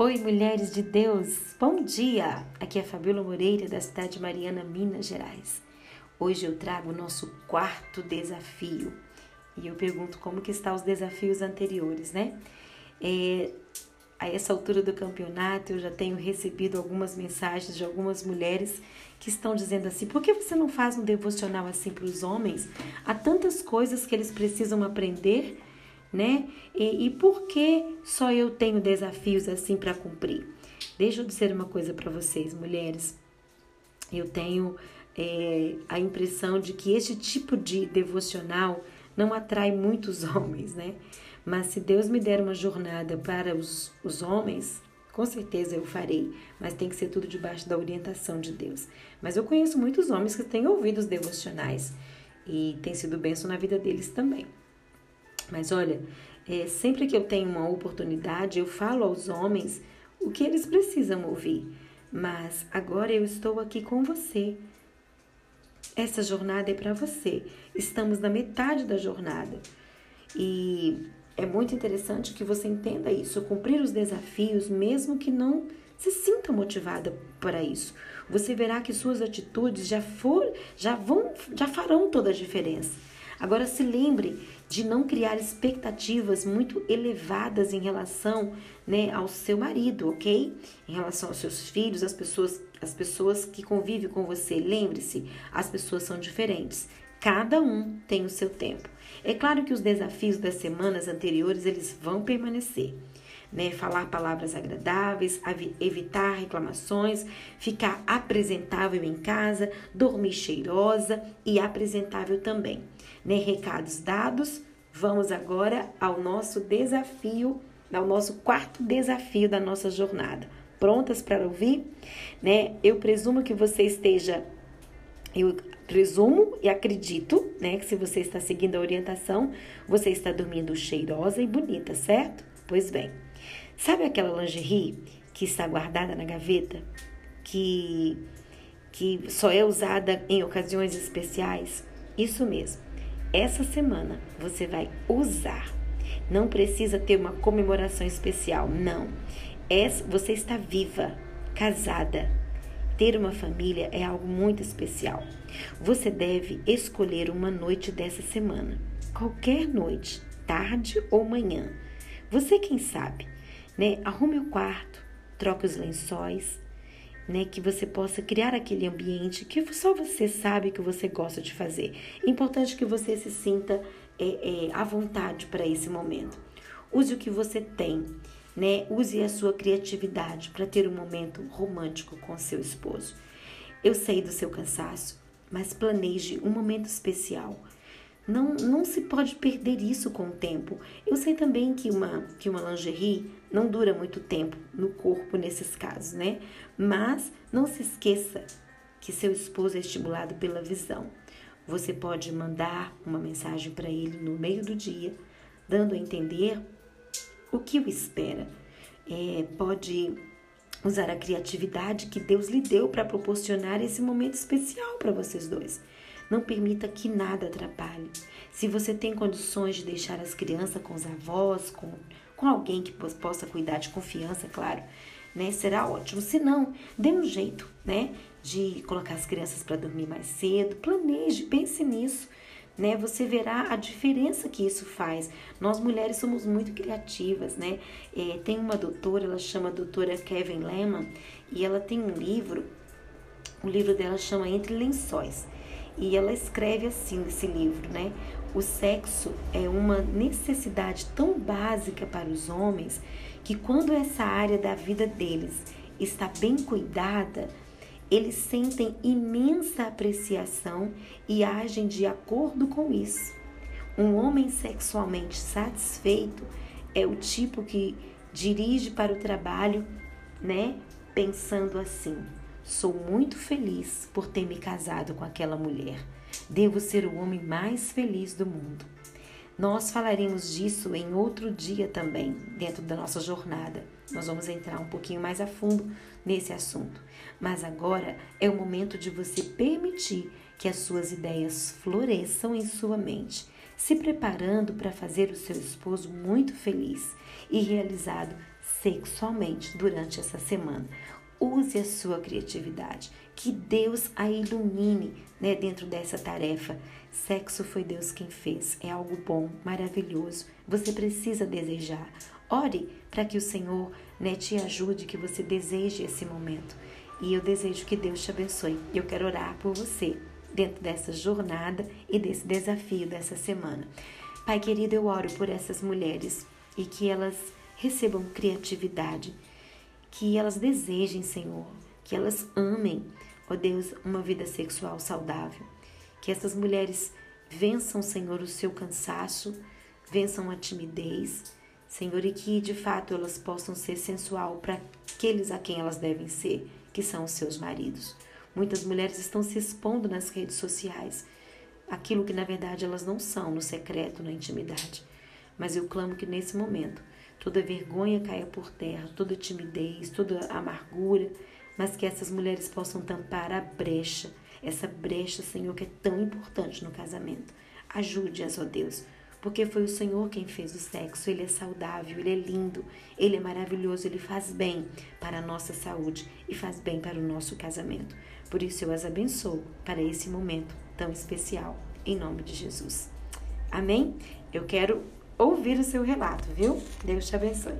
Oi, mulheres de Deus, bom dia! Aqui é Fabíola Moreira, da cidade de Mariana, Minas Gerais. Hoje eu trago o nosso quarto desafio e eu pergunto como que estão os desafios anteriores, né? É, a essa altura do campeonato eu já tenho recebido algumas mensagens de algumas mulheres que estão dizendo assim: por que você não faz um devocional assim para os homens? Há tantas coisas que eles precisam aprender né? E, e por que só eu tenho desafios assim para cumprir? Deixa eu dizer uma coisa para vocês, mulheres. Eu tenho é, a impressão de que este tipo de devocional não atrai muitos homens, né? Mas se Deus me der uma jornada para os, os homens, com certeza eu farei, mas tem que ser tudo debaixo da orientação de Deus. Mas eu conheço muitos homens que têm ouvido os devocionais e tem sido benção na vida deles também. Mas olha, é, sempre que eu tenho uma oportunidade, eu falo aos homens o que eles precisam ouvir. Mas agora eu estou aqui com você. Essa jornada é para você. Estamos na metade da jornada. E é muito interessante que você entenda isso, cumprir os desafios, mesmo que não se sinta motivada para isso. Você verá que suas atitudes já for, já vão, já farão toda a diferença. Agora se lembre de não criar expectativas muito elevadas em relação né, ao seu marido, ok? Em relação aos seus filhos, as pessoas, as pessoas que convivem com você. Lembre-se, as pessoas são diferentes. Cada um tem o seu tempo. É claro que os desafios das semanas anteriores eles vão permanecer. Né, falar palavras agradáveis, evitar reclamações, ficar apresentável em casa, dormir cheirosa e apresentável também né, recados dados, vamos agora ao nosso desafio, ao nosso quarto desafio da nossa jornada. Prontas para ouvir? Né? Eu presumo que você esteja eu presumo e acredito, né, que se você está seguindo a orientação, você está dormindo cheirosa e bonita, certo? Pois bem. Sabe aquela lingerie que está guardada na gaveta, que que só é usada em ocasiões especiais? Isso mesmo. Essa semana você vai usar. Não precisa ter uma comemoração especial, não. você está viva, casada. Ter uma família é algo muito especial. Você deve escolher uma noite dessa semana, qualquer noite, tarde ou manhã. Você quem sabe, né? Arrume o quarto, troque os lençóis, né, que você possa criar aquele ambiente que só você sabe que você gosta de fazer. Importante que você se sinta é, é, à vontade para esse momento. Use o que você tem, né? Use a sua criatividade para ter um momento romântico com seu esposo. Eu sei do seu cansaço, mas planeje um momento especial. Não, não se pode perder isso com o tempo. Eu sei também que uma, que uma lingerie não dura muito tempo no corpo nesses casos, né? Mas não se esqueça que seu esposo é estimulado pela visão. Você pode mandar uma mensagem para ele no meio do dia, dando a entender o que o espera. É, pode usar a criatividade que Deus lhe deu para proporcionar esse momento especial para vocês dois. Não permita que nada atrapalhe. Se você tem condições de deixar as crianças com os avós, com, com alguém que possa cuidar de confiança, claro, né? Será ótimo. Se não, dê um jeito, né? De colocar as crianças para dormir mais cedo. Planeje, pense nisso. Né, você verá a diferença que isso faz. Nós mulheres somos muito criativas, né? É, tem uma doutora, ela chama doutora Kevin Lehman, e ela tem um livro, o livro dela chama Entre Lençóis. E ela escreve assim nesse livro, né? O sexo é uma necessidade tão básica para os homens que quando essa área da vida deles está bem cuidada, eles sentem imensa apreciação e agem de acordo com isso. Um homem sexualmente satisfeito é o tipo que dirige para o trabalho, né, pensando assim: Sou muito feliz por ter me casado com aquela mulher. Devo ser o homem mais feliz do mundo. Nós falaremos disso em outro dia também, dentro da nossa jornada. Nós vamos entrar um pouquinho mais a fundo nesse assunto. Mas agora é o momento de você permitir que as suas ideias floresçam em sua mente, se preparando para fazer o seu esposo muito feliz e realizado sexualmente durante essa semana. Use a sua criatividade, que Deus a ilumine né, dentro dessa tarefa. Sexo foi Deus quem fez, é algo bom, maravilhoso. Você precisa desejar. Ore para que o Senhor né, te ajude, que você deseje esse momento. E eu desejo que Deus te abençoe. Eu quero orar por você dentro dessa jornada e desse desafio dessa semana. Pai querido, eu oro por essas mulheres e que elas recebam criatividade, que elas desejem, Senhor, que elas amem, ó Deus, uma vida sexual saudável. Que essas mulheres vençam, Senhor, o seu cansaço, vençam a timidez, Senhor, e que de fato elas possam ser sensual para aqueles a quem elas devem ser, que são os seus maridos. Muitas mulheres estão se expondo nas redes sociais, aquilo que na verdade elas não são, no secreto, na intimidade. Mas eu clamo que nesse momento toda vergonha caia por terra, toda timidez, toda amargura, mas que essas mulheres possam tampar a brecha, essa brecha, Senhor, que é tão importante no casamento. Ajude-as, ó Deus, porque foi o Senhor quem fez o sexo. Ele é saudável, ele é lindo, ele é maravilhoso, ele faz bem para a nossa saúde e faz bem para o nosso casamento. Por isso eu as abençoo para esse momento tão especial, em nome de Jesus. Amém? Eu quero ouvir o seu relato, viu? Deus te abençoe.